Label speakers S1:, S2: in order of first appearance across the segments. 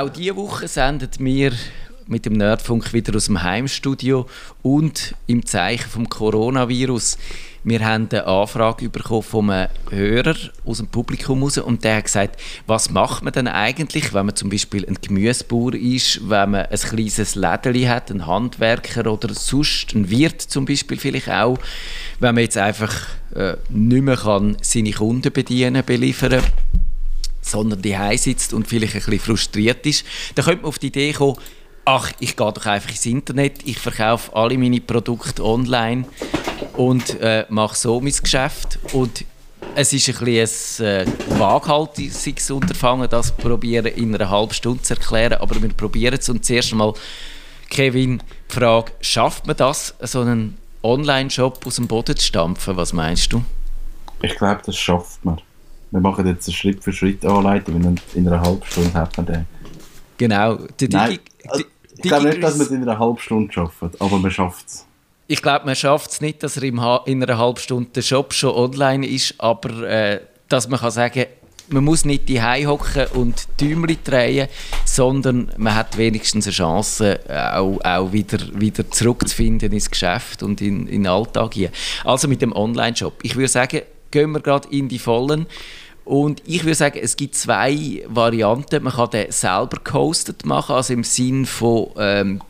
S1: Auch diese Woche sendet wir mit dem Nerdfunk wieder aus dem Heimstudio und im Zeichen vom Coronavirus. Wir haben eine Anfrage bekommen von einem Hörer aus dem Publikum raus und der hat gesagt, was macht man denn eigentlich, wenn man zum Beispiel ein Gemüsebauer ist, wenn man ein kleines Lädeli hat, ein Handwerker oder sonst ein Wirt zum Beispiel vielleicht auch, wenn man jetzt einfach äh, nicht mehr kann seine Kunden bedienen, beliefern sondern die sitzt und vielleicht ein bisschen frustriert ist, dann könnte man auf die Idee kommen, ach, ich gehe doch einfach ins Internet, ich verkaufe alle meine Produkte online und äh, mache so mein Geschäft. Und es ist ein bisschen ein äh, waghalsiges Unterfangen, das probieren in einer halben Stunde zu erklären, aber wir probieren es. Und zuerst einmal, Kevin, die Frage, schafft man das, so einen Online-Shop aus dem Boden zu stampfen? Was meinst du?
S2: Ich glaube, das schafft man. Wir machen jetzt eine Schritt für Schritt Anleitung und in einer halben Stunde hat man den.
S1: Genau.
S2: Der Nein, also, ich glaube nicht, dass man es in einer halben Stunde schafft, aber man schafft es.
S1: Ich glaube, man schafft es nicht, dass er in einer halben Stunde der Shop schon online ist, aber äh, dass man kann sagen man muss nicht die hocken und Däumchen drehen, sondern man hat wenigstens eine Chance, auch, auch wieder, wieder zurückzufinden ins Geschäft und in, in den Alltag hier. Also mit dem Online-Shop. Ich würde sagen, gehen wir gerade in die Vollen. Und ich würde sagen, es gibt zwei Varianten. Man kann den selber gehostet machen, also im Sinn von, ähm,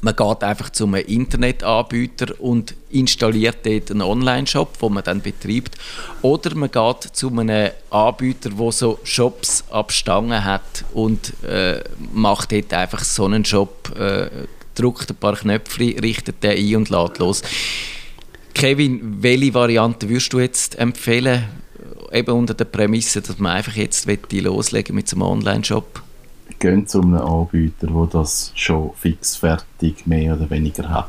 S1: man geht einfach zum Internetanbieter und installiert dort einen Online-Shop, den man dann betreibt. Oder man geht zu einem Anbieter, der so Shops ab Stangen hat und äh, macht dort einfach so einen Shop, äh, drückt ein paar Knöpfe, richtet den ein und lädt los. Kevin, welche Variante würdest du jetzt empfehlen? eben unter der Prämisse, dass man einfach jetzt loslegen mit einem Online-Shop?
S2: Gehen zu einem Anbieter, der das schon fix fertig mehr oder weniger hat.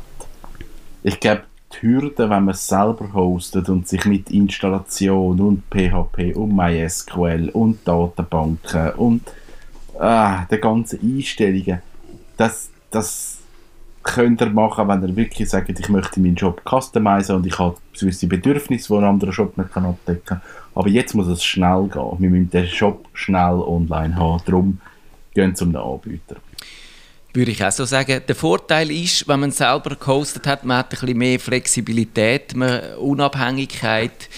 S2: Ich glaube, die Hürde, wenn man es selber hostet und sich mit Installation und PHP und MySQL und Datenbanken und ah, der ganzen Einstellungen, das, das könnt ihr machen, wenn ihr wirklich sagt, ich möchte meinen Job customizen und ich habe gewisse Bedürfnisse, die ein anderer Shop nicht abdecken kann. Aber jetzt muss es schnell gehen. Wir müssen den Shop schnell online haben. Darum gehen zum Anbieter.
S1: Würde ich auch so sagen. Der Vorteil ist, wenn man selber gehostet hat, man hat ein bisschen mehr Flexibilität, man, Unabhängigkeit.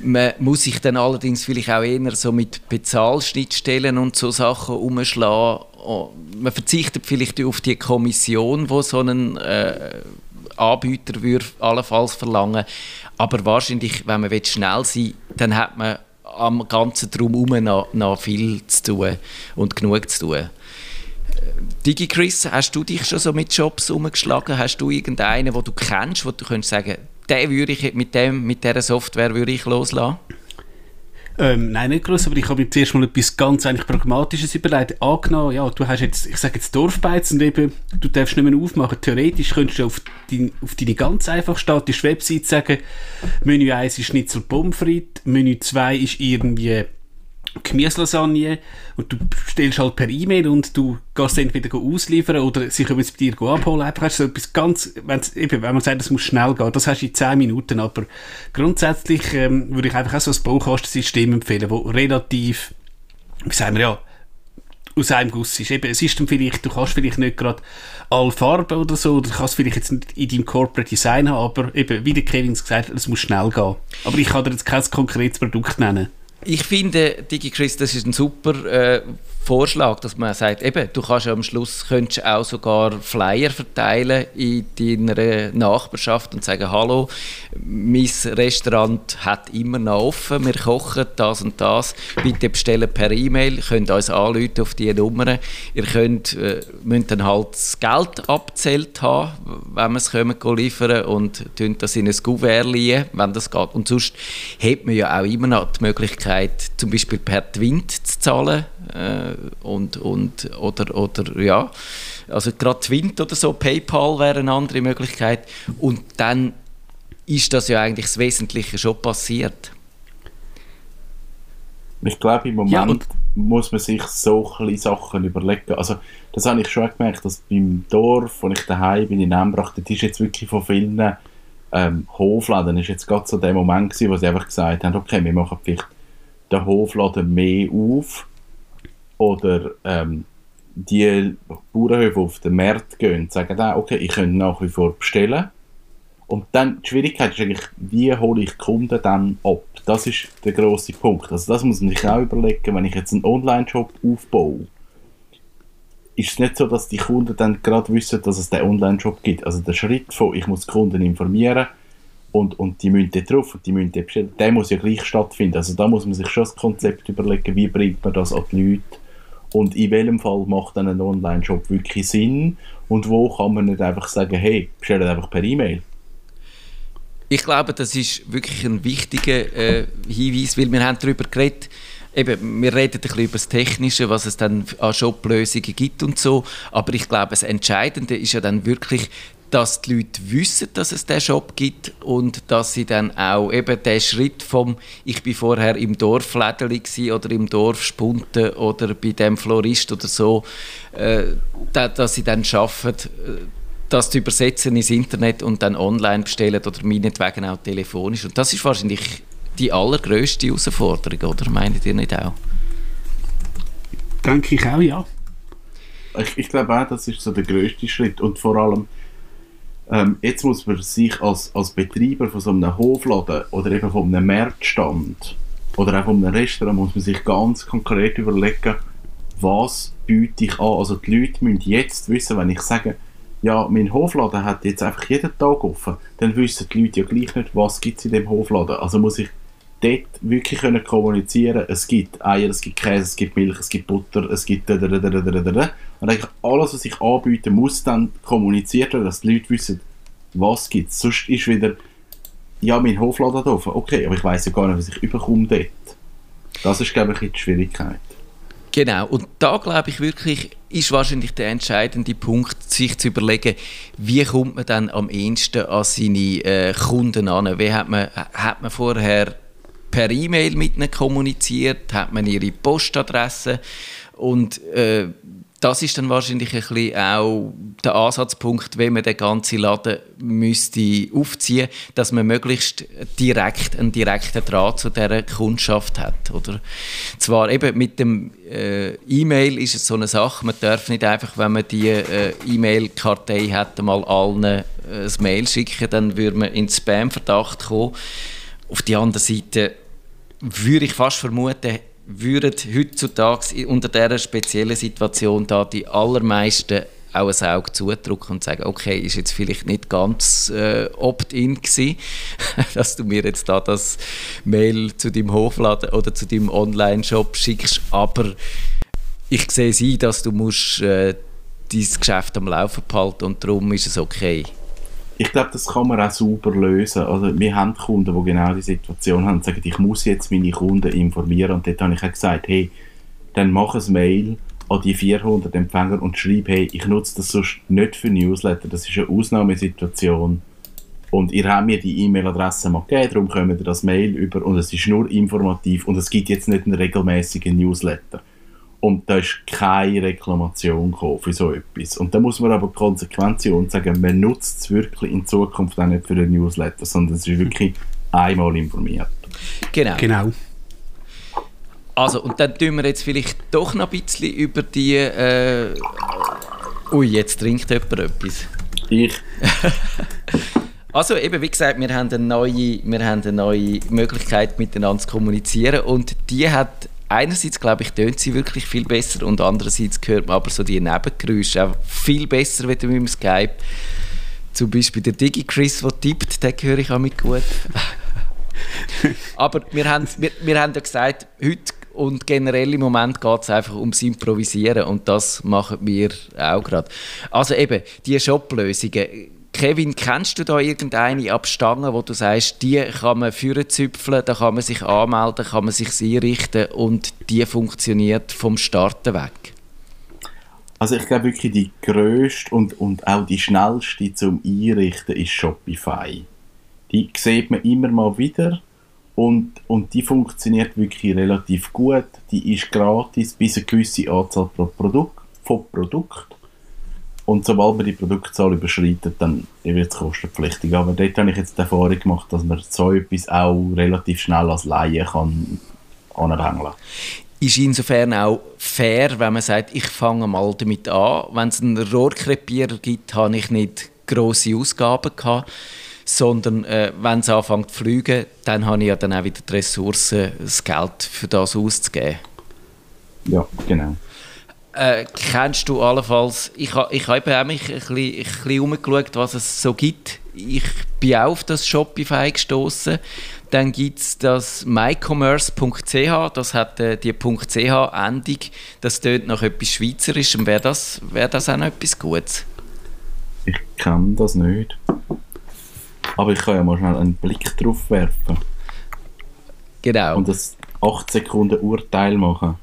S1: Man muss sich dann allerdings vielleicht auch eher so mit Bezahlschnittstellen und so Sachen umschlagen. Oh, man verzichtet vielleicht auf die Kommission, wo so ein äh, Anbieter würde allenfalls verlangen. Aber wahrscheinlich, wenn man schnell sein will, dann hat man am ganzen Drumherum noch, noch viel zu tun und genug zu tun. Äh, DigiChris, hast du dich schon so mit Jobs umgeschlagen? Hast du irgendeinen, den du kennst, wo du könntest sagen, den würde ich mit, dem, mit dieser Software würde ich loslassen?
S3: Ähm, nein, nicht groß, aber ich habe mir zuerst mal etwas ganz eigentlich Pragmatisches überlegt. Angenommen, ja, du hast jetzt, ich sage jetzt Dorfbeiz und eben, du darfst nicht mehr aufmachen. Theoretisch könntest du auf, dein, auf deine ganz einfach statische Website sagen, Menü 1 ist Schnitzel Pommes frites, Menü 2 ist irgendwie Gemüselasagne und du bestellst halt per E-Mail und du gehst entweder ausliefern oder sie können es bei dir abholen. Einfach hast du etwas ganz, eben, wenn man sagt, es muss schnell gehen, das hast du in 10 Minuten, aber grundsätzlich ähm, würde ich einfach auch so ein Baukastensystem empfehlen, wo relativ, wie sagen wir ja, aus einem Guss ist. Eben, es ist dann vielleicht, du kannst vielleicht nicht gerade alle Farben oder so, du kannst vielleicht jetzt nicht in deinem Corporate Design haben, aber eben, wie der Kevin gesagt hat, es muss schnell gehen. Aber ich kann dir jetzt kein konkretes Produkt nennen.
S1: Ich finde, DigiChris, das ist ein super äh, Vorschlag, dass man sagt, eben, du kannst am Schluss könntest auch sogar Flyer verteilen in deiner Nachbarschaft und sagen, hallo, mein Restaurant hat immer noch offen, wir kochen das und das, bitte bestellen per E-Mail, könnt uns anrufen auf diese Nummer. Ihr könnt, äh, müsst dann halt das Geld abzählt haben, wenn wir es kommen liefern und das in ein Kuvert liegen, wenn das geht. Und sonst hat man ja auch immer noch die Möglichkeit, zum Beispiel per Twint zu zahlen, äh, und, und, oder, oder ja, also gerade Twint oder so, PayPal wäre eine andere Möglichkeit. Und dann ist das ja eigentlich das Wesentliche schon passiert.
S2: Ich glaube, im Moment ja, muss man sich so ein Sachen überlegen. Also, das habe ich schon gemerkt, dass beim Dorf, wo ich daheim bin, in Embrach, das ist jetzt wirklich von vielen ähm, Hofläden, ist jetzt gerade so der Moment gewesen, wo sie einfach gesagt haben, okay, wir machen vielleicht den Hofladen mehr auf oder ähm, die Bauernhöfe auf den Markt gehen, sagen dann, okay, ich könnte nach wie vor bestellen. Und dann, die Schwierigkeit ist eigentlich, wie hole ich Kunden dann ab? Das ist der grosse Punkt. Also das muss man sich auch überlegen, wenn ich jetzt einen Online-Shop aufbaue. Ist es nicht so, dass die Kunden dann gerade wissen, dass es den Online-Shop gibt? Also der Schritt von, ich muss die Kunden informieren und, und die müssen dort drauf und die müssen dort bestellen, der muss ja gleich stattfinden. Also da muss man sich schon das Konzept überlegen, wie bringt man das an die Leute und in welchem Fall macht dann ein Online-Shop wirklich Sinn? Und wo kann man nicht einfach sagen, hey, bestell einfach per E-Mail.
S1: Ich glaube, das ist wirklich ein wichtiger äh, Hinweis, weil wir haben darüber geredet, eben, wir reden ein bisschen über das Technische, was es dann an Shop-Lösungen gibt und so, aber ich glaube, das Entscheidende ist ja dann wirklich dass die Leute wissen, dass es diesen Shop gibt und dass sie dann auch eben den Schritt vom «Ich bin vorher im Dorf Lädeli oder im Dorf Spunten oder bei dem Florist oder so», äh, dass sie dann schaffen, äh, das zu übersetzen ins Internet und dann online bestellen oder meinetwegen auch telefonisch. Und das ist wahrscheinlich die allergrößte Herausforderung, oder meint ihr nicht auch?
S3: Denke ich auch, ja.
S2: Ich, ich glaube auch, das ist so der größte Schritt und vor allem ähm, jetzt muss man sich als, als Betreiber von so einem Hofladen oder eben von einem Marktstand oder auch von einem Restaurant muss man sich ganz konkret überlegen, was biete ich an. Also die Leute müssen jetzt wissen, wenn ich sage, ja, mein Hofladen hat jetzt einfach jeden Tag offen, dann wissen die Leute ja gleich nicht, was gibt es in dem Hofladen. Also muss ich dort wirklich können kommunizieren es gibt Eier, es gibt Käse, es gibt Milch, es gibt Butter, es gibt und eigentlich alles, was ich anbiete, muss dann kommuniziert werden, dass die Leute wissen, was gibt es. Sonst ist wieder, ja, mein Hofladen offen, okay, aber ich weiß ja gar nicht, was ich überkomme dort. Das ist, glaube ich, die Schwierigkeit.
S1: Genau, und da glaube ich wirklich, ist wahrscheinlich der entscheidende Punkt, sich zu überlegen, wie kommt man dann am ehesten an seine äh, Kunden an? Wie hat man, hat man vorher per E-Mail mit ihnen kommuniziert, hat man ihre Postadresse und äh, das ist dann wahrscheinlich ein bisschen auch der Ansatzpunkt, wenn man den ganzen Laden müsste aufziehen, dass man möglichst direkt einen direkten Draht zu dieser Kundschaft hat, oder? Zwar eben mit dem äh, E-Mail ist es so eine Sache, man darf nicht einfach, wenn man die äh, E-Mail-Kartei hat, mal allen äh, ein Mail schicken, dann würde man in Spam-Verdacht kommen. Auf die andere Seite würde ich fast vermuten, würden heutzutage unter dieser speziellen Situation da die allermeisten auch ein Auge zudrücken und sagen, okay, ist jetzt vielleicht nicht ganz äh, opt-in gewesen, dass du mir jetzt da das Mail zu deinem Hofladen oder zu deinem Online-Shop schickst, aber ich sehe sie, dass du musst äh, dein Geschäft am Laufen behalten und darum ist es okay
S2: ich glaube, das kann man auch super lösen. Also, wir haben Kunden, die genau die Situation haben und sagen, ich muss jetzt meine Kunden informieren. Und dort habe ich auch gesagt, hey, dann mach ein Mail an die 400 Empfänger und schreib, hey, ich nutze das sonst nicht für Newsletter, das ist eine Ausnahmesituation. Und ihr habt mir die E-Mail-Adresse mal gegeben, darum kommen wir das Mail über und es ist nur informativ und es gibt jetzt nicht einen regelmäßigen Newsletter. Und da ist keine Reklamation für so etwas. Und da muss man aber konsequent sein und sagen, man nutzt es wirklich in Zukunft auch nicht für einen Newsletter, sondern es ist wirklich einmal informiert.
S1: Genau.
S3: genau.
S1: Also, und dann tun wir jetzt vielleicht doch noch ein bisschen über die... Äh, ui, jetzt trinkt jemand etwas.
S2: Ich.
S1: Also eben, wie gesagt, wir haben, eine neue, wir haben eine neue Möglichkeit miteinander zu kommunizieren und die hat einerseits, glaube ich, tönt sie wirklich viel besser und andererseits hört man aber so die Nebengeräusche auch viel besser wie mit dem Skype. Zum Beispiel der Digi-Chris, der tippt, den höre ich auch mit gut. aber wir haben, wir, wir haben ja gesagt, heute und generell im Moment geht es einfach ums Improvisieren und das machen wir auch gerade. Also eben, die Shop-Lösungen Kevin, kennst du da irgendeine Abstange, wo du sagst, die kann man züpfeln, da kann man sich anmelden, kann man sich einrichten und die funktioniert vom Starten weg?
S2: Also ich glaube wirklich die grösste und, und auch die schnellste zum Einrichten ist Shopify. Die sieht man immer mal wieder und, und die funktioniert wirklich relativ gut. Die ist gratis bis eine gewisse Anzahl pro Produkt, von Produkt und sobald man die Produktzahl überschreitet, dann wird es kostenpflichtig. Aber dort habe ich jetzt die Erfahrung gemacht, dass man so etwas auch relativ schnell als Laie kann anhängen
S1: ist insofern auch fair, wenn man sagt, ich fange mal damit an. Wenn es einen Rohrkrepierer gibt, habe ich nicht grosse Ausgaben gehabt, sondern äh, wenn es anfängt zu fliegen, dann habe ich ja dann auch wieder die Ressourcen, das Geld für das auszugeben.
S2: Ja, genau.
S1: Äh, kennst du allenfalls, ich, ha, ich habe auch mich ein bisschen, ein bisschen umgeschaut, was es so gibt. Ich bin auch auf das Shopify gestoßen. Dann gibt es das mycommerce.ch, das hat äh, die .ch-Endung. Das tönt nach etwas Schweizerischem. Wäre das, wär das auch noch etwas Gutes?
S2: Ich kann das nicht. Aber ich kann ja mal schnell einen Blick drauf werfen.
S1: Genau.
S2: Und das 8 Sekunden Urteil machen.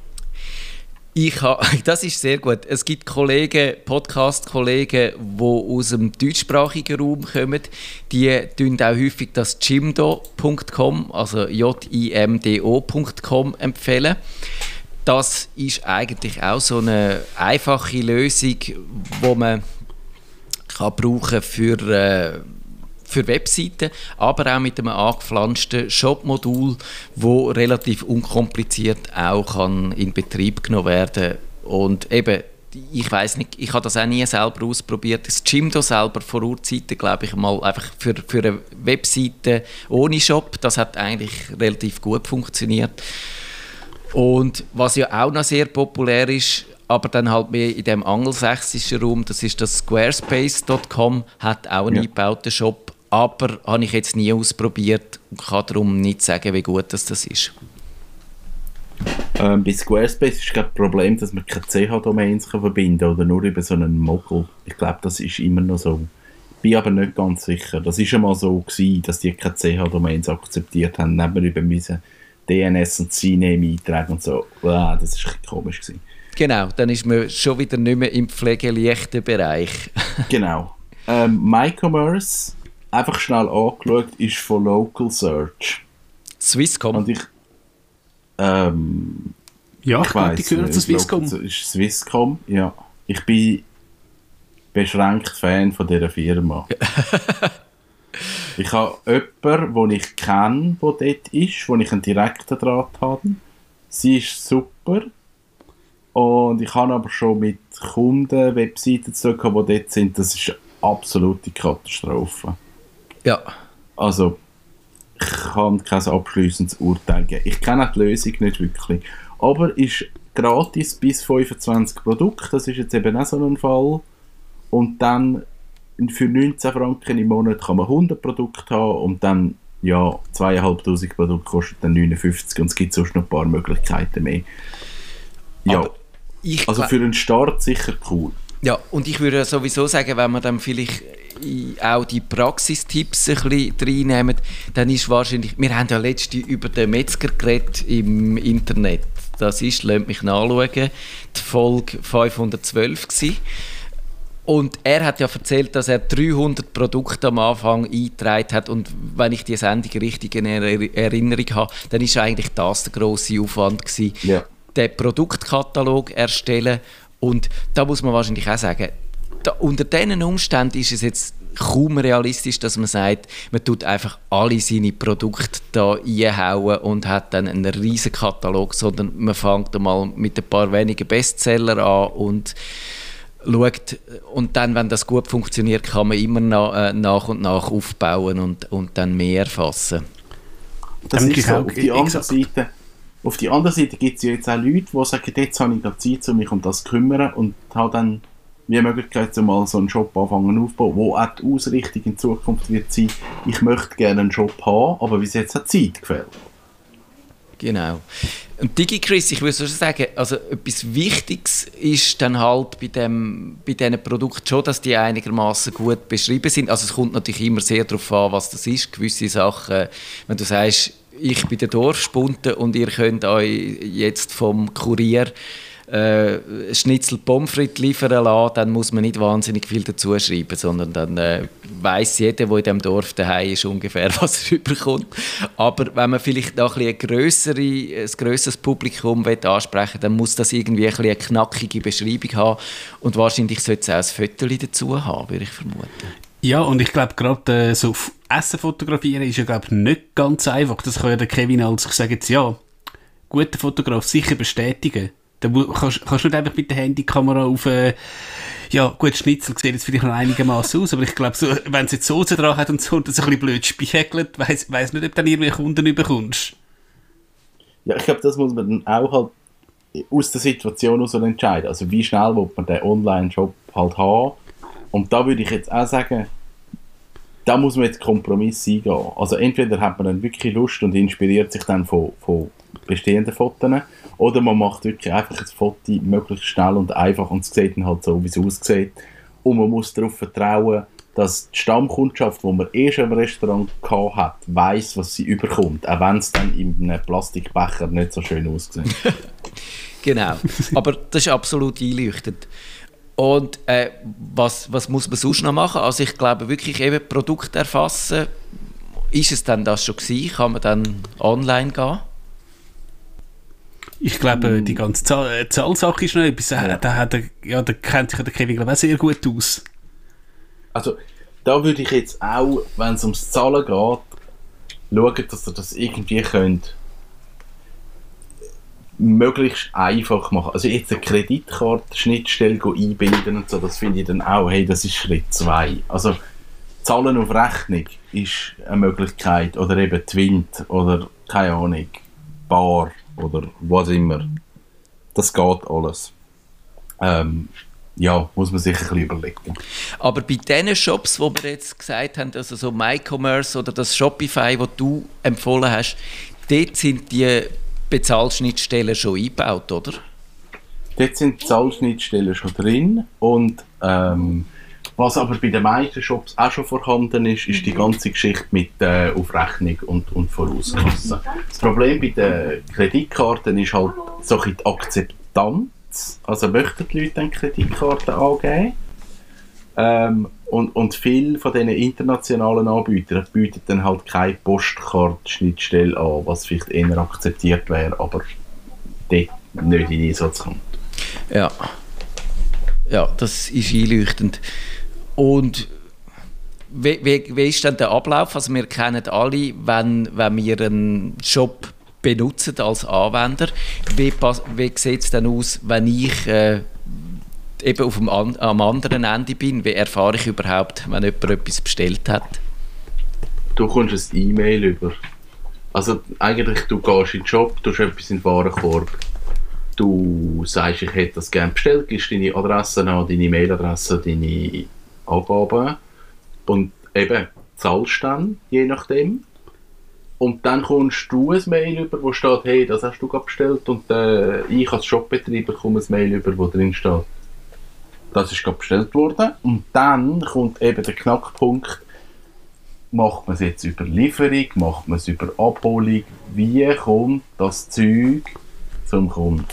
S1: Ich ha, das ist sehr gut. Es gibt Kollegen, Podcast-Kollegen, die aus dem deutschsprachigen Raum kommen. Die tun auch häufig das jimdo.com, also J-I-M-D-O.com empfehlen. Das ist eigentlich auch so eine einfache Lösung, die man kann brauchen für äh, für Webseiten, aber auch mit einem angepflanzten Shop-Modul, wo relativ unkompliziert auch kann in Betrieb genommen werden und eben ich weiß nicht, ich habe das auch nie selber ausprobiert. Das Jimdo selber vor Urzeiten, glaube ich mal, einfach für, für eine Webseite ohne Shop, das hat eigentlich relativ gut funktioniert. Und was ja auch noch sehr populär ist, aber dann halt mehr in dem angelsächsischen Raum, das ist das Squarespace.com, hat auch einen ja. eingebauten Shop, aber habe ich jetzt nie ausprobiert und kann darum nicht sagen, wie gut das, das ist.
S2: Ähm, bei Squarespace ist das Problem, dass man keine CH-Domains verbinden kann oder nur über so einen Mogul. Ich glaube, das ist immer noch so. Ich bin aber nicht ganz sicher. Das war einmal so, gewesen, dass die keine CH-Domains akzeptiert haben. Dann über müssen DNS und CNAME eintragen und so. Wow, das war komisch. Gewesen.
S1: Genau, dann ist man schon wieder nicht mehr im pflegeleichten Bereich.
S2: genau. Ähm, MyCommerce einfach schnell angeschaut, ist von Local Search.
S1: Swisscom?
S2: Und ich, ähm,
S3: ja, ich, weiß, die gehören zu Swisscom.
S2: Local, ist Swisscom, ja. Ich bin beschränkt Fan von dieser Firma. ich habe jemanden, den ich kenne, der dort ist, wo ich einen direkten Draht habe. Sie ist super. Und ich habe aber schon mit Kunden Webseiten zu tun, die dort sind. Das ist eine absolute Katastrophe.
S1: Ja.
S2: Also, ich kann kein abschließendes Urteil geben. Ich kenne die Lösung nicht wirklich. Aber ist gratis bis 25 Produkte, das ist jetzt eben auch so ein Fall. Und dann für 19 Franken im Monat kann man 100 Produkte haben und dann, ja, 2500 Produkte kostet dann 59 und es gibt sonst noch ein paar Möglichkeiten mehr. Ja, also für einen Start sicher cool.
S1: Ja, und ich würde sowieso sagen, wenn man dann vielleicht auch die Praxistipps ein bisschen reinnehmen, dann ist wahrscheinlich, wir haben ja letztens über den Metzger geredet im Internet, das ist, lasst mich nachschauen, die Folge 512 gewesen. Und er hat ja erzählt, dass er 300 Produkte am Anfang eingetragen hat. Und wenn ich die Sendung richtig in Erinnerung habe, dann ist eigentlich das der grosse Aufwand gewesen. Ja. Den Produktkatalog erstellen. Und da muss man wahrscheinlich auch sagen, da, unter diesen Umständen ist es jetzt kaum realistisch, dass man sagt, man tut einfach alle seine Produkte da einhauen und hat dann einen riesen Katalog, sondern man fängt einmal mit ein paar wenigen Bestseller an und schaut und dann, wenn das gut funktioniert, kann man immer nach, äh, nach und nach aufbauen und, und dann mehr erfassen.
S2: Das ist so. Auf die andere Seite, auf die andere Seite gibt es ja jetzt auch Leute, die sagen, jetzt habe ich Zeit, um mich um das zu kümmern und habe dann wie Möglichkeit, mal so einen Shop anfangen aufzubauen, wo auch die Ausrichtung in Zukunft wird sein, ich möchte gerne einen Shop haben, aber bis jetzt hat Zeit gefällt.
S1: Genau. Und DigiChris, ich würde schon sagen, also etwas Wichtiges ist dann halt bei, dem, bei diesen Produkten schon, dass die einigermaßen gut beschrieben sind. Also es kommt natürlich immer sehr darauf an, was das ist. Gewisse Sachen, wenn du sagst, ich bin der Dorfspunte und ihr könnt euch jetzt vom Kurier äh, Schnitzel Pommes frites liefern lassen, dann muss man nicht wahnsinnig viel dazu schreiben, sondern dann äh, weiß jeder, der in diesem Dorf daheim ist, ungefähr, was er überkommt. Aber wenn man vielleicht noch ein, grössere, ein grösseres Publikum will ansprechen dann muss das irgendwie ein eine knackige Beschreibung haben und wahrscheinlich sollte es auch ein Foto dazu haben, würde ich vermuten.
S3: Ja, und ich glaube, gerade äh, so Essen fotografieren ist ja, glaube nicht ganz einfach. Das kann ja der Kevin als, ich sage jetzt, ja, guter Fotograf sicher bestätigen. Da kannst, kannst du nicht einfach mit der Handykamera auf, äh, ja, gut, Schnitzel sieht jetzt vielleicht noch einigermaßen aus, aber ich glaube, so, wenn es jetzt Soße dran hat und so und das ein bisschen blöd spiegelt, weiss, weiss nicht, ob du dann irgendwie Kunden bekommst.
S2: Ja, ich glaube, das muss man dann auch halt aus der Situation heraus entscheiden. Also wie schnell will man den Online-Shop halt haben. Und da würde ich jetzt auch sagen, da muss man jetzt Kompromiss eingehen. Also entweder hat man dann wirklich Lust und inspiriert sich dann von, von bestehenden Fotos, oder man macht wirklich einfach ein Foto möglichst schnell und einfach und es sieht dann halt so, wie es aussieht. Und man muss darauf vertrauen, dass die Stammkundschaft, die man eh schon im Restaurant hat, weiß, was sie überkommt, auch wenn es dann in einem Plastikbecher nicht so schön aussieht.
S1: genau, aber das ist absolut einleuchtend. Und äh, was, was muss man sonst noch machen? Also ich glaube wirklich eben Produkt erfassen. Ist es dann das schon gewesen? Kann man dann online gehen?
S3: Ich glaube, die ganze Zahl, äh, Zahlsache ist noch etwas. Ja. Da, hat er, ja, da kennt sich der Kevin glaube auch sehr gut aus.
S2: Also, da würde ich jetzt auch, wenn es ums Zahlen geht, schauen, dass ihr das irgendwie könnt möglichst einfach machen. Also jetzt eine Kreditkartenschnittstelle einbinden und so, das finde ich dann auch, hey, das ist Schritt 2. Also Zahlen auf Rechnung ist eine Möglichkeit oder eben Twint oder keine Ahnung, Bar oder was immer. Das geht alles. Ähm, ja, muss man sich ein bisschen überlegen.
S1: Aber bei diesen Shops, wo wir jetzt gesagt haben, also so MyCommerce oder das Shopify, das du empfohlen hast, dort sind die Bezahlschnittstellen schon eingebaut, oder?
S2: Dort sind die Zahlschnittstellen schon drin und ähm, was aber bei den meisten Shops auch schon vorhanden ist, ist die ganze Geschichte mit äh, Aufrechnung und, und Vorauskasse. Das Problem bei den Kreditkarten ist halt so die Akzeptanz. Also möchten die Leute dann Kreditkarten angeben? Ähm, und, und viele von diesen internationalen Anbietern bieten dann halt keine Postkartenschnittstelle an, was vielleicht eher akzeptiert wäre, aber dort nicht in Einsatz kommt.
S1: Ja. Ja, das ist einleuchtend. Und wie, wie, wie ist denn der Ablauf? Also wir kennen alle, wenn, wenn wir einen Shop benutzen als Anwender, wie, wie sieht es denn aus, wenn ich äh, eben auf dem, am anderen Ende bin? Wie erfahre ich überhaupt, wenn jemand etwas bestellt hat?
S2: Du kommst ein E-Mail über. Also eigentlich, du gehst in den Shop, du hast etwas in den Warenkorb, du sagst, ich hätte das gerne bestellt, gibst deine Adresse an, deine E-Mail-Adresse, deine Angaben und eben zahlst dann, je nachdem. Und dann kommst du ein Mail über, wo steht, hey, das hast du bestellt und äh, ich als Shopbetreiber komme ein Mail über, wo drin steht, das ist gerade bestellt worden. Und dann kommt eben der Knackpunkt, macht man es jetzt über Lieferung, macht man es über Abholung, wie kommt das Zeug zum Kunden?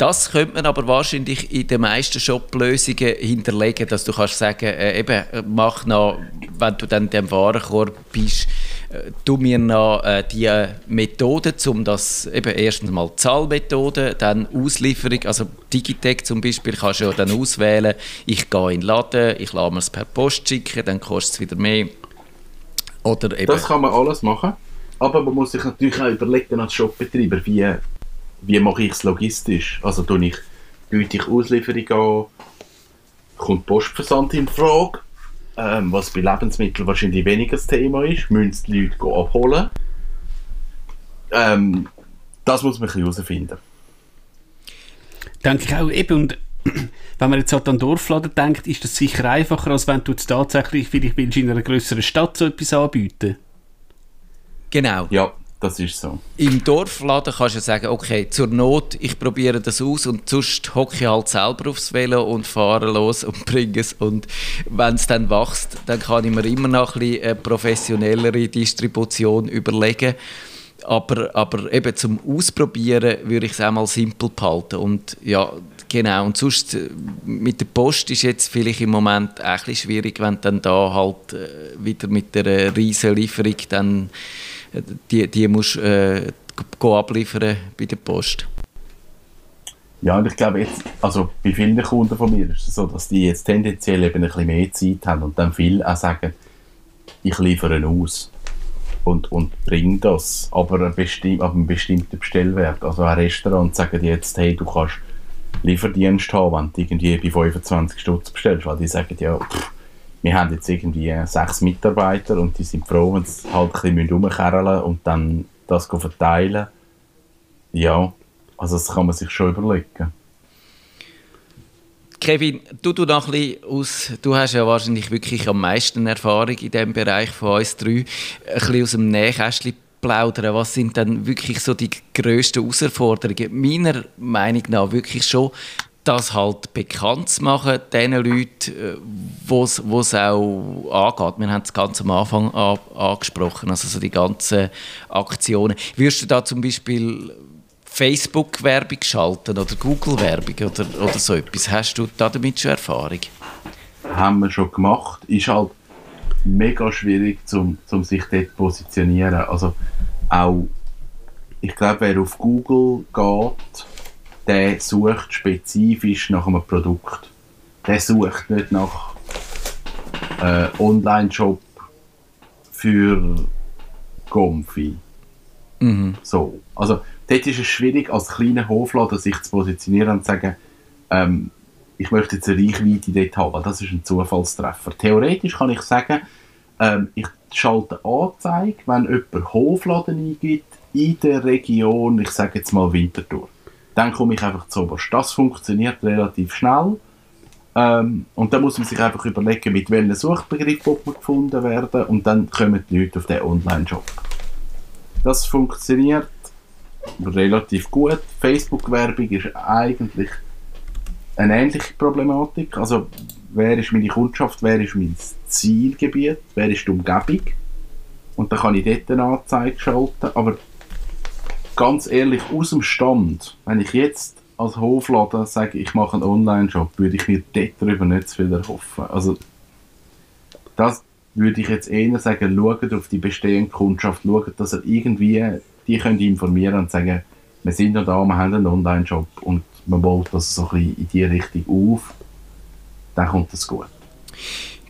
S1: Das könnte man aber wahrscheinlich in den meisten Shop-Lösungen hinterlegen, dass du kannst sagen, äh, eben, mach noch, wenn du dann dem Warenkorb bist, äh, du mir noch äh, die Methoden, um das eben erstens mal Zahlmethode, dann Auslieferung, also Digitec zum Beispiel kannst du ja dann auswählen, ich gehe in den Laden, ich lasse es per Post schicken, dann kostet es wieder mehr. Oder eben.
S2: Das kann man alles machen, aber man muss sich natürlich auch überlegen als Shopbetreiber, wie wie mache ich es logistisch? Also tue ich, biete ich Auslieferung an, kommt Postversand in Frage, ähm, was bei Lebensmitteln wahrscheinlich weniger das Thema ist, müssen die Leute abholen. Ähm, das muss man ein herausfinden.
S3: Denke ich auch eben, und wenn man jetzt halt an Dorfladen denkt, ist das sicher einfacher, als wenn du jetzt tatsächlich vielleicht willst in einer größeren Stadt so etwas anbieten.
S1: Genau.
S2: Ja, das ist so.
S1: Im Dorfladen kannst du sagen, okay, zur Not, ich probiere das aus und sonst hocke ich halt selber aufs Velo und fahre los und bringe es. Und wenn es dann wächst, dann kann ich mir immer noch ein bisschen eine professionellere Distribution überlegen. Aber, aber eben zum Ausprobieren würde ich es auch mal simpel behalten. Und ja, genau. Und sonst äh, mit der Post ist jetzt vielleicht im Moment auch ein bisschen schwierig, wenn dann da halt äh, wieder mit der riesen Lieferung dann die, die musst du äh, abliefern bei der Post.
S2: Ja, und ich glaube jetzt, also bei vielen Kunden von mir ist es so, dass die jetzt tendenziell eben ein bisschen mehr Zeit haben und dann viel auch sagen, ich liefere aus. und, und bringe das, aber ab einem bestimmten Bestellwert. Also ein Restaurant dir jetzt, hey, du kannst Lieferdienst haben, wenn du irgendwie bei 25 Stutz bestellst, weil die sagen, ja, pff, wir haben jetzt irgendwie sechs Mitarbeiter und die sind froh, wenn sie halt ein bisschen rumkerlen und dann das verteilen. Ja, also das kann man sich schon überlegen.
S1: Kevin, du, du, noch ein aus, du hast ja wahrscheinlich wirklich am meisten Erfahrung in diesem Bereich von uns drei. Ein bisschen aus dem Nähkästchen plaudern. Was sind dann wirklich so die grössten Herausforderungen? Meiner Meinung nach wirklich schon das halt bekannt zu machen, den Leuten, äh, wo es auch angeht. Wir haben es ganz am Anfang an, angesprochen, also so die ganzen Aktionen. Würdest du da zum Beispiel Facebook-Werbung schalten oder Google-Werbung oder, oder so etwas? Hast du da damit schon Erfahrung?
S2: Haben wir schon gemacht. Ist halt mega schwierig, um zum sich dort zu positionieren. Also auch, ich glaube, wer auf Google geht, der sucht spezifisch nach einem Produkt. Der sucht nicht nach äh, Online-Shop für Gomfi. Mhm. So. Also, dort ist es schwierig, als kleiner Hofladen sich zu positionieren und zu sagen, ähm, ich möchte jetzt eine Reichweite dort haben. Das ist ein Zufallstreffer. Theoretisch kann ich sagen, ähm, ich schalte Anzeige, wenn jemand Hofladen eingibt in der Region, ich sage jetzt mal Winterthur. Dann komme ich einfach zu oberst. Das funktioniert relativ schnell. Ähm, und dann muss man sich einfach überlegen, mit welchem Suchbegriff man gefunden werden und dann kommen die Leute auf den Online-Shop. Das funktioniert relativ gut. Facebook-Werbung ist eigentlich eine ähnliche Problematik. Also, wer ist meine Kundschaft, wer ist mein Zielgebiet, wer ist die Umgebung? Und dann kann ich dort eine Anzeige schalten. Aber ganz ehrlich, aus dem Stand, wenn ich jetzt als Hofladen sage, ich mache einen Online-Shop, würde ich mir dort darüber nicht zu viel erhoffen. Also, das würde ich jetzt eher sagen, schaut auf die bestehende Kundschaft, schaut, dass ihr irgendwie die könnt informieren und sagen, wir sind noch da, wir haben einen Online-Shop und man baut das so ein bisschen in die Richtung auf, dann kommt das gut.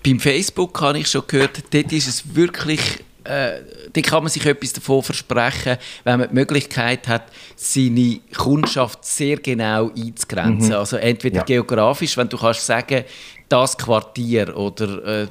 S1: Beim Facebook habe ich schon gehört, dort ist es wirklich äh, da kann man sich etwas davon versprechen, wenn man die Möglichkeit hat, seine Kundschaft sehr genau einzugrenzen. Mhm. Also entweder ja. geografisch, wenn du kannst sagen, das Quartier oder äh,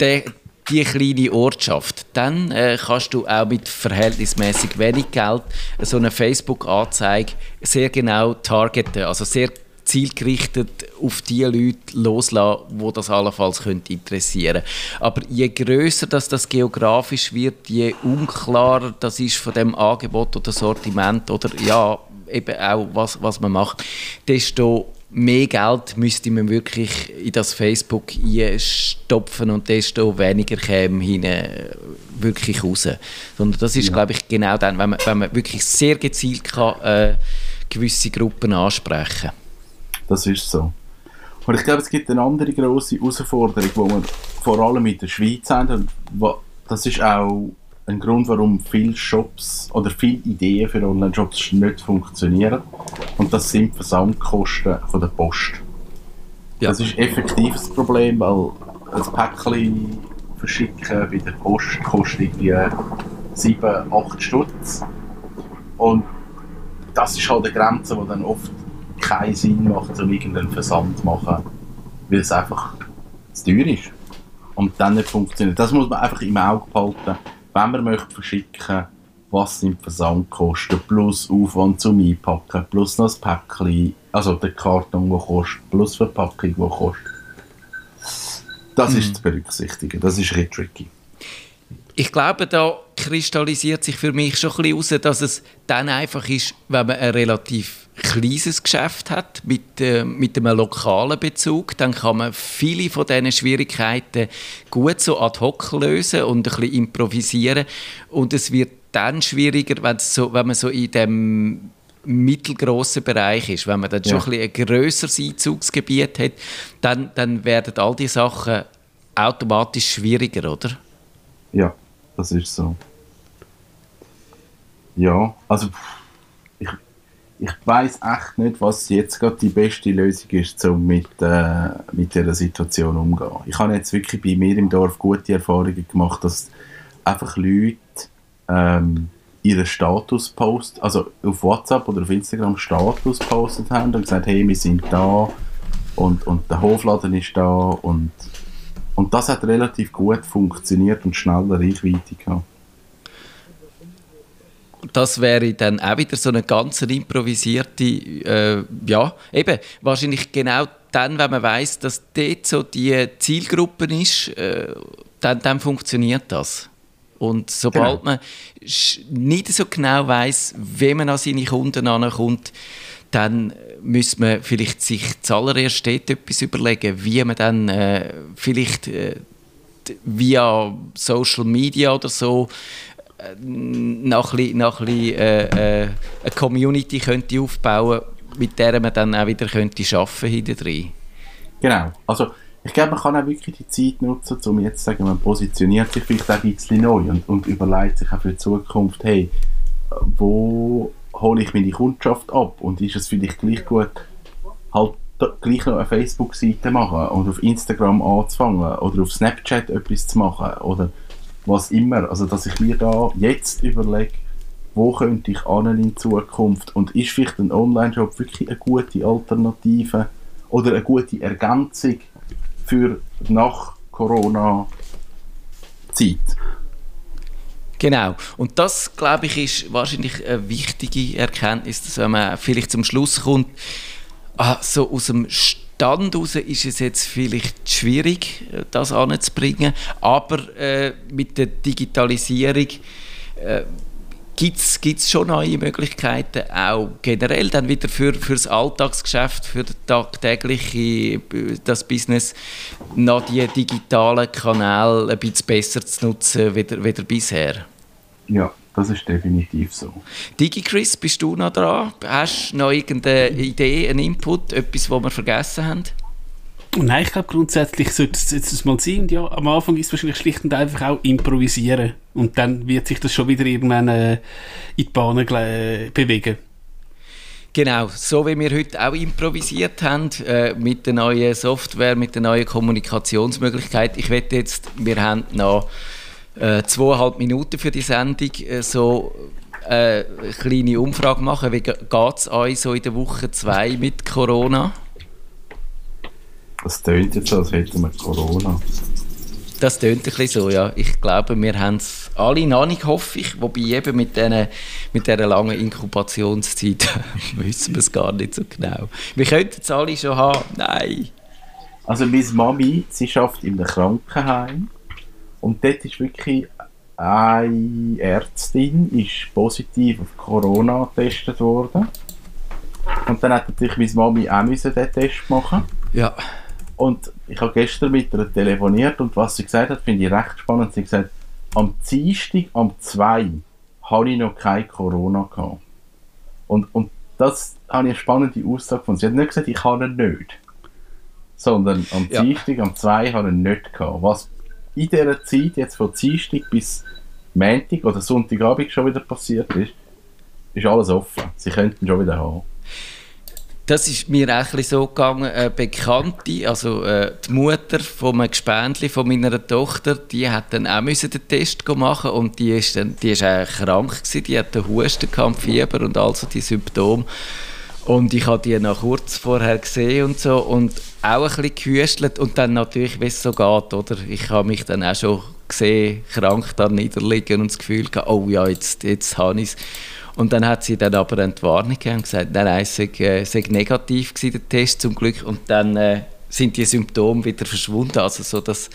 S1: der, die kleine Ortschaft, dann äh, kannst du auch mit verhältnismäßig wenig Geld so eine Facebook-Anzeige sehr genau targeten, also sehr zielgerichtet auf die Leute loslassen, wo das allenfalls könnte interessieren. Aber je größer das, das geografisch wird, je unklarer das ist von dem Angebot oder Sortiment oder ja eben auch was, was man macht, desto mehr Geld müsste man wirklich in das Facebook stopfen und desto weniger käme hinten wirklich raus. Sondern das ist, ja. glaube ich, genau dann, wenn man, wenn man wirklich sehr gezielt kann, äh, gewisse Gruppen ansprechen kann.
S2: Das ist so. Und ich glaube, es gibt eine andere grosse Herausforderung, die wir vor allem in der Schweiz haben. Und das ist auch ein Grund, warum viele Shops oder viele Ideen für Online-Shops nicht funktionieren. Und das sind Versandkosten von der Post. Ja. Das ist effektiv das Problem, weil ein Päckchen verschicken bei der Post kostet irgendwie 7, 8 Stutz. Und das ist halt eine Grenze, die dann oft keinen Sinn macht, um irgendeinen Versand zu machen, weil es einfach zu teuer ist und dann nicht funktioniert. Das muss man einfach im Auge behalten, wenn man möchte verschicken was sind Versandkosten, plus Aufwand zum Einpacken, plus noch das Päckchen, also der Karton, der kostet, plus Verpackung, die kostet. Das mhm. ist zu berücksichtigen, das ist ein tricky.
S1: Ich glaube, da kristallisiert sich für mich schon ein bisschen heraus, dass es dann einfach ist, wenn man ein relativ kleines Geschäft hat mit, äh, mit einem lokalen Bezug, dann kann man viele von diesen Schwierigkeiten gut so ad hoc lösen und ein bisschen improvisieren. Und es wird dann schwieriger, so, wenn man so in dem mittelgroßen Bereich ist, wenn man dann ja. schon ein, ein grösseres Einzugsgebiet hat, dann, dann werden all die Sachen automatisch schwieriger, oder?
S2: Ja, das ist so. Ja, also ich, ich weiß echt nicht, was jetzt gerade die beste Lösung ist, um mit, äh, mit dieser Situation umzugehen. Ich habe jetzt wirklich bei mir im Dorf gute Erfahrungen gemacht, dass einfach Leute ähm, ihren Status post, also auf WhatsApp oder auf Instagram Status postet haben und gesagt, hey, wir sind da und, und der Hofladen ist da und, und das hat relativ gut funktioniert und schnell eine Reichweite gehabt.
S1: Das wäre dann auch wieder so eine ganz improvisierte, äh, ja, eben, wahrscheinlich genau dann, wenn man weiß, dass dort so die Zielgruppe ist, äh, dann, dann funktioniert das. Und sobald genau. man nicht so genau weiß, wie man an seine Kunden ankommt, dann müsste man vielleicht sich zuallererst etwas überlegen, wie man dann äh, vielleicht äh, via Social Media oder so noch ein noch ein äh, äh, eine Community könnte aufbauen mit der man dann auch wieder könnte arbeiten hinterher.
S2: Genau, also ich glaube, man kann auch wirklich die Zeit nutzen, um jetzt zu sagen, man positioniert sich vielleicht auch ein bisschen neu und, und überlegt sich auch für die Zukunft, hey, wo hole ich meine Kundschaft ab und ist es vielleicht gleich gut, halt gleich noch eine Facebook-Seite machen und auf Instagram anzufangen oder auf Snapchat etwas zu machen oder was immer. Also, dass ich mir da jetzt überlege, wo könnte ich an in Zukunft und ist vielleicht ein Online-Shop wirklich eine gute Alternative oder eine gute Ergänzung für nach Corona-Zeit.
S1: Genau. Und das, glaube ich, ist wahrscheinlich eine wichtige Erkenntnis, dass wenn man vielleicht zum Schluss kommt, ah, so aus dem Stand heraus ist es jetzt vielleicht schwierig, das anzubringen, aber äh, mit der Digitalisierung äh, gibt es schon neue Möglichkeiten, auch generell dann wieder für, für das Alltagsgeschäft, für das tagtägliche das Business, noch die digitalen Kanäle ein bisschen besser zu nutzen, wie, wie bisher?
S2: Ja, das ist definitiv so.
S1: DigiChris, bist du noch dran? Hast du noch irgendeine Idee, einen Input, etwas, was wir vergessen haben?
S3: Nein, ich glaube grundsätzlich sollte es jetzt mal sein. Und ja, am Anfang ist es wahrscheinlich schlicht und einfach auch improvisieren. Und dann wird sich das schon wieder irgendwann äh, in die Bahnen äh, bewegen.
S1: Genau, so wie wir heute auch improvisiert haben, äh, mit der neuen Software, mit der neuen Kommunikationsmöglichkeit. Ich wette jetzt, wir haben noch äh, zweieinhalb Minuten für die Sendung, äh, so äh, eine kleine Umfrage machen. Wie geht es euch so in der Woche zwei mit Corona?
S2: Das tönt jetzt so, als hätten wir Corona.
S1: Das tönt ein bisschen so, ja. Ich glaube, wir haben es alle noch nicht, hoffe ich. Wobei eben mit, den, mit dieser langen Inkubationszeit wissen wir es gar nicht so genau. Wir könnten es alle schon haben. Nein.
S2: Also meine Mami, sie arbeitet in einem Krankenheim. Und dort ist wirklich eine Ärztin ist positiv auf Corona getestet worden. Und dann hat natürlich meine Mami auch müssen den Test machen.
S1: Ja.
S2: Und ich habe gestern mit ihr telefoniert und was sie gesagt hat, finde ich recht spannend. Sie hat gesagt, am Dienstag, am 2. habe ich noch kein Corona gehabt. Und, und das habe ich eine spannende Aussage gefunden. Sie hat nicht gesagt, ich habe ihn nicht. Sondern am ja. Dienstag, am 2. habe ich ihn nicht gehabt. Was in dieser Zeit, jetzt von Dienstag bis Montag oder Sonntagabend schon wieder passiert ist, ist alles offen. Sie könnten schon wieder haben.
S1: Das ist mir auch so gegangen. Eine Bekannte, also äh, die Mutter von einem Gespendli von meiner Tochter, die hat dann auch den Test machen und die ist dann, die ist auch krank gewesen, die hat Husten, Fieber und also die Symptome. Und ich habe die noch kurz vorher gesehen und so und auch ein bisschen gehüstelt und dann natürlich, wie es so geht, oder? Ich habe mich dann auch schon gesehen, krank da niederliegen und das Gefühl gehabt, oh ja, jetzt, jetzt habe ich es. Und dann hat sie dann aber eine Warnung gegeben und gesagt, nein, nein, es sei, äh, sei negativ gewesen, der Test zum Glück. Und dann äh, sind die Symptome wieder verschwunden. Also so, dass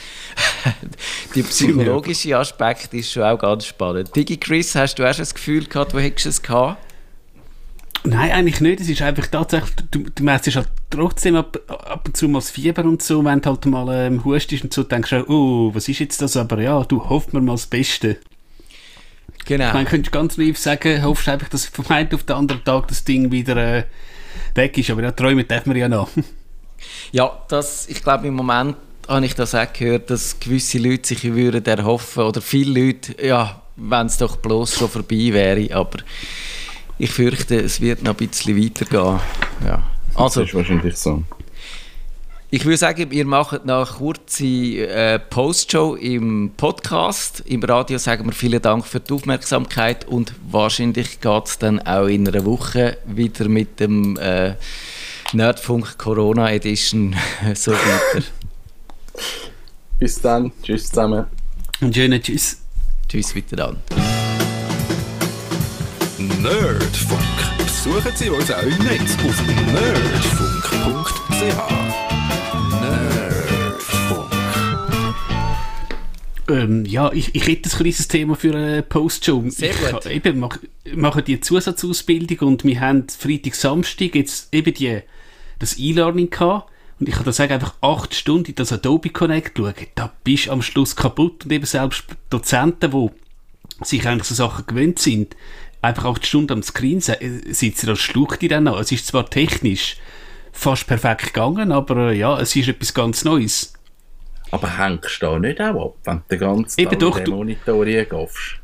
S1: der psychologische Aspekt ist schon auch ganz spannend. Digi Chris, hast du auch schon das Gefühl gehabt, wo hättest du es gehabt?
S3: Nein, eigentlich nicht. Es ist einfach tatsächlich, du, du merkst halt trotzdem ab, ab und zu mal das Fieber und so, wenn du halt mal ähm, hustest und so, denkst du, oh, was ist jetzt das? Aber ja, du hoffst mir mal das Beste. Genau. Man könnte ganz naiv sagen, hoffst einfach, dass vom einen auf den anderen Tag das Ding wieder äh, weg ist. Aber ja, träumen darf man ja noch.
S1: ja, das, ich glaube, im Moment habe ich das auch gehört, dass gewisse Leute sich würden erhoffen, oder viele Leute, ja, wenn es doch bloß schon vorbei wäre. Aber ich fürchte, es wird noch ein bisschen weitergehen. Ja.
S2: Also, das ist wahrscheinlich so.
S1: Ich würde sagen, wir machen noch eine kurze äh, Postshow im Podcast. Im Radio sagen wir vielen Dank für die Aufmerksamkeit und wahrscheinlich geht es dann auch in einer Woche wieder mit dem äh, Nerdfunk Corona Edition so weiter.
S2: Bis dann. Tschüss zusammen.
S3: Und schönen Tschüss.
S1: Tschüss wieder an.
S4: Nerdfunk. Besuchen Sie uns auch im Netz auf nerdfunk.ch. Nerdfunk.
S3: Ähm, ja, ich, ich hätte ein kleines Thema für eine Postshow.
S1: Sehr
S3: ich
S1: gut.
S3: ha- eben mach, mache die Zusatzausbildung und wir haben Freitag, Samstag jetzt eben die, das E-Learning gehabt. Und ich kann da sagen, einfach acht Stunden in das Adobe Connect schauen, da bist du am Schluss kaputt. Und eben selbst Dozenten, die sich eigentlich so Sachen gewöhnt sind, einfach acht Stunden am Screen sitzen, das schluckt die dann an. Es ist zwar technisch fast perfekt gegangen, aber äh, ja, es ist etwas ganz Neues.
S2: Aber hängst du da nicht auch ab, wenn du den ganzen
S3: Eben
S2: Tag
S3: doch,
S2: den Monitor reingehst?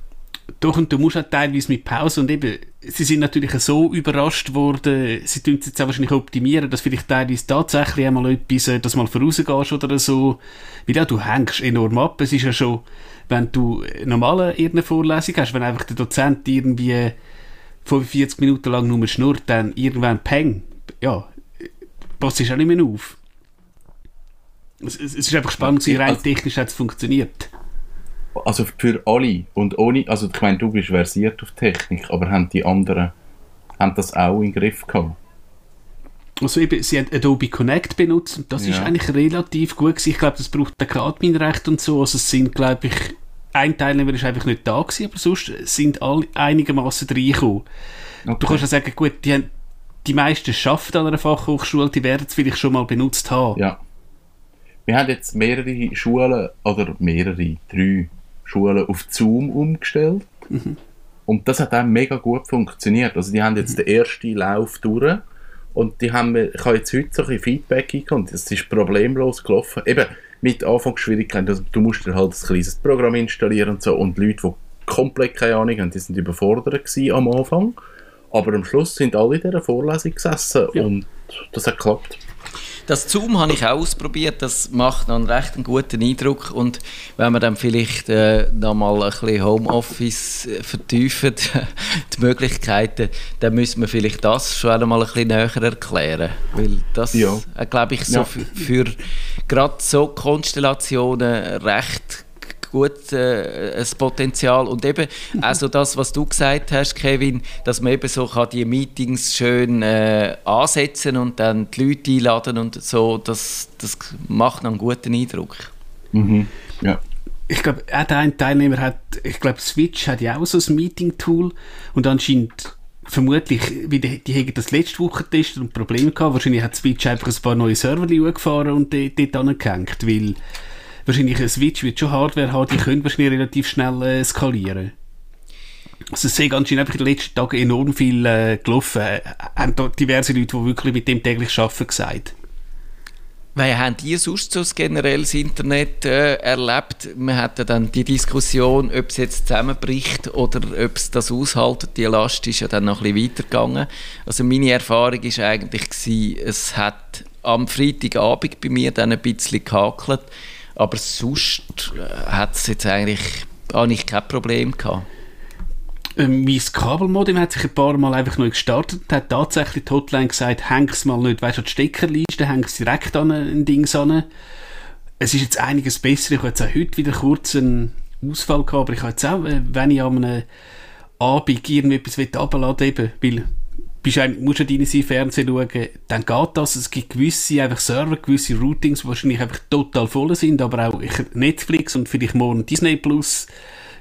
S3: Doch, und du musst auch teilweise mit Pause und eben, sie sind natürlich so überrascht worden, sie tun es jetzt auch wahrscheinlich optimieren, dass vielleicht teilweise tatsächlich einmal etwas, äh, dass mal vorausgehst oder so. Weil ja, du hängst enorm ab. Es ist ja schon, wenn du normale irgendeine Vorlesung hast, wenn einfach der Dozent irgendwie 45 Minuten lang nur schnurrt, dann irgendwann peng. Ja, passt auch nicht mehr auf. Es, es es ist einfach spannend, wie rein
S2: Also-
S3: technisch hat es funktioniert.
S2: Also für alle und ohne, also ich meine, du bist versiert auf Technik, aber haben die anderen haben das auch im Griff gehabt?
S3: Also eben, sie haben Adobe Connect benutzt und das ist
S2: Ja.
S3: eigentlich relativ gut gewesen. Ich glaube, das braucht kein Adminrecht und so. Also es sind, glaube ich, ein Teilnehmer ist einfach nicht da gewesen, aber sonst sind alle einigermaßen reingekommen. Du kannst ja sagen, gut, die, haben, die meisten arbeiten an einer Fachhochschule, die werden es vielleicht schon mal benutzt haben.
S2: Ja. Wir haben jetzt mehrere Schulen, oder mehrere, drei Schulen auf Zoom umgestellt. Und das hat auch mega gut funktioniert. Also die haben jetzt den ersten Lauf durch und die haben mir, ich habe jetzt heute so ein Feedback eingekommen. Es ist problemlos gelaufen. Eben mit Anfangsschwierigkeiten. Also du musst dir halt ein kleines Programm installieren und so. Und Leute, die komplett keine Ahnung haben, die sind überfordert am Anfang. Aber am Schluss sind alle in dieser Vorlesung gesessen
S3: Ja.
S2: und das hat geklappt.
S1: Das Zoom habe ich auch ausprobiert, das macht noch einen recht einen guten Eindruck und wenn man dann vielleicht äh, noch mal ein bisschen Homeoffice äh, vertiefen, die Möglichkeiten, dann müssen wir vielleicht das schon einmal ein bisschen näher erklären, weil das,
S2: Ja.
S1: äh, glaube ich, so
S2: Ja.
S1: für, für gerade so Konstellationen recht gut äh, ein Potenzial und eben also das, was du gesagt hast, Kevin, dass man eben so kann die Meetings schön äh, ansetzen und dann die Leute einladen und so, das, das macht einen guten Eindruck.
S2: Mhm. Ja.
S3: ich glaube, auch der eine Teilnehmer hat, ich glaube, Switch hat ja auch so ein Meeting-Tool und anscheinend vermutlich, wie die, die haben das letzte Woche getestet und Probleme gehabt. Wahrscheinlich hat Switch einfach ein paar neue Server gefahren und die- dort angehängt, weil wahrscheinlich ein Switch wird schon Hardware haben, die können wahrscheinlich relativ schnell äh, skalieren. Also es sind anscheinend einfach in den letzten Tagen enorm viel äh, gelaufen. Äh, haben diverse Leute, die wirklich mit dem täglich arbeiten, gesagt.
S1: Weil haben die sonst so das generelles Internet äh, erlebt? Wir hatten dann die Diskussion, ob es jetzt zusammenbricht oder ob es das aushaltet. Die Last ist ja dann noch ein bisschen weitergegangen. Also meine Erfahrung ist eigentlich gewesen, es hat am Freitagabend bei mir dann ein bisschen gehakelt, aber sonst äh, hat es jetzt eigentlich, habe ich kein Problem gehabt.
S3: Ähm, mein Kabelmodem hat sich ein paar Mal einfach neu gestartet und hat tatsächlich die Hotline gesagt, häng's mal nicht, weißt du, die Steckerleiste, häng's direkt an ein Ding an. Es ist jetzt einiges besser. Ich habe jetzt auch heute wieder kurz einen Ausfall gehabt, aber ich habe jetzt auch, äh, wenn ich an einem Abend irgendetwas runterladen will, weil bist eigentlich, musst du deine Fernsehen schauen, dann geht das. Es gibt gewisse einfach Server, gewisse Routings, die wahrscheinlich einfach total voll sind, aber auch Netflix und vielleicht morgen Disney Plus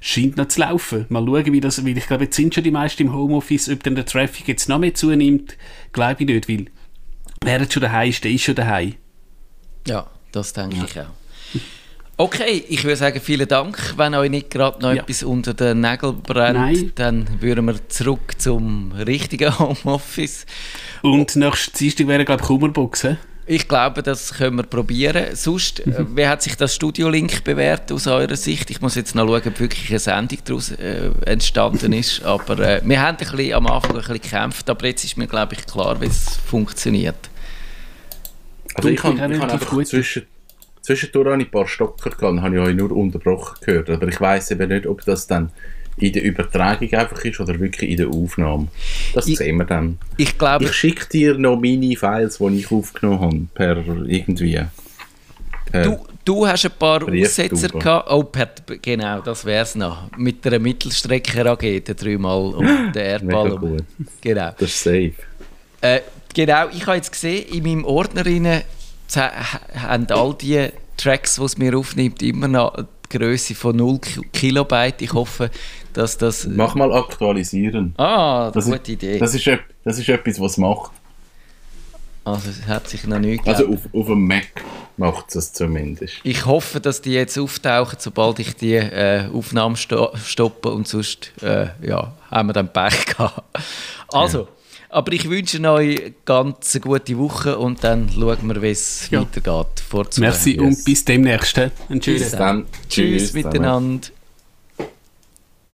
S3: scheint noch zu laufen. Mal schauen, wie das, weil ich glaube, jetzt sind schon die meisten im Homeoffice, ob dann der Traffic jetzt noch mehr zunimmt, glaube ich nicht, weil wer jetzt schon daheim ist, der ist schon daheim.
S1: Ja, das denke ich auch. Okay, ich würde sagen, vielen Dank. Wenn euch nicht gerade noch
S3: Ja.
S1: etwas unter den Nägeln brennt,
S3: Nein.
S1: dann würden wir zurück zum richtigen Homeoffice.
S3: Und nächstes Dienstag wäre, glaube ich, Kummerbox, hä?
S1: Ich glaube, das können wir probieren. Sonst, äh, wie hat sich das Studio-Link bewährt aus eurer Sicht? Ich muss jetzt noch schauen, ob wirklich eine Sendung daraus äh, entstanden ist. Aber äh, wir haben ein bisschen, am Anfang ein bisschen gekämpft, aber jetzt ist mir, glaube ich, klar, wie es funktioniert.
S2: Also ich
S3: Dunkel
S2: habe ich
S3: relativ
S2: einfach
S3: gut.
S2: zwischen, zwischendurch habe ich ein paar Stocker gehabt, habe ich euch nur unterbrochen gehört. Aber ich weiß eben nicht, ob das dann in der Übertragung einfach ist oder wirklich in der Aufnahme. Das
S1: Ich-
S2: sehen wir dann.
S1: Ich glaube,
S2: Ich schicke dir noch meine Files, die ich aufgenommen habe, per irgendwie. Per,
S1: du, du hast ein paar. Aussetzer gehabt. Oh, per, genau, das wäre es noch. Mit einer Mittelstrecke-Rakete dreimal um den
S2: Mega
S1: Erdball.
S2: gut.
S1: Genau.
S2: Das ist safe.
S1: Äh, genau, ich habe jetzt gesehen, in meinem Ordner haben all die Tracks, die es mir aufnimmt, immer noch die Größe von 0 Ki- Kilobyte. Ich hoffe, dass das.
S2: Mach mal aktualisieren.
S1: Ah,
S2: Das
S1: gute
S2: ist,
S1: Idee.
S2: Das ist, das ist etwas, was macht.
S1: also, es hat sich noch nicht
S2: Also
S1: gegeben.
S2: auf, auf dem Mac macht es zumindest.
S1: Ich hoffe, dass die jetzt auftauchen, sobald ich die äh, Aufnahme sto stoppe und sonst äh, ja, haben wir dann Pech gehabt. Also, aber ich wünsche euch ganz eine gute Woche und dann schauen wir, wie es
S3: Ja.
S1: weitergeht. Vorzu-
S3: Merci
S2: Yes.
S3: und bis demnächst. Einen schönen
S1: Bis
S2: Bis dann.
S1: Tschüss
S2: zusammen.
S1: miteinander.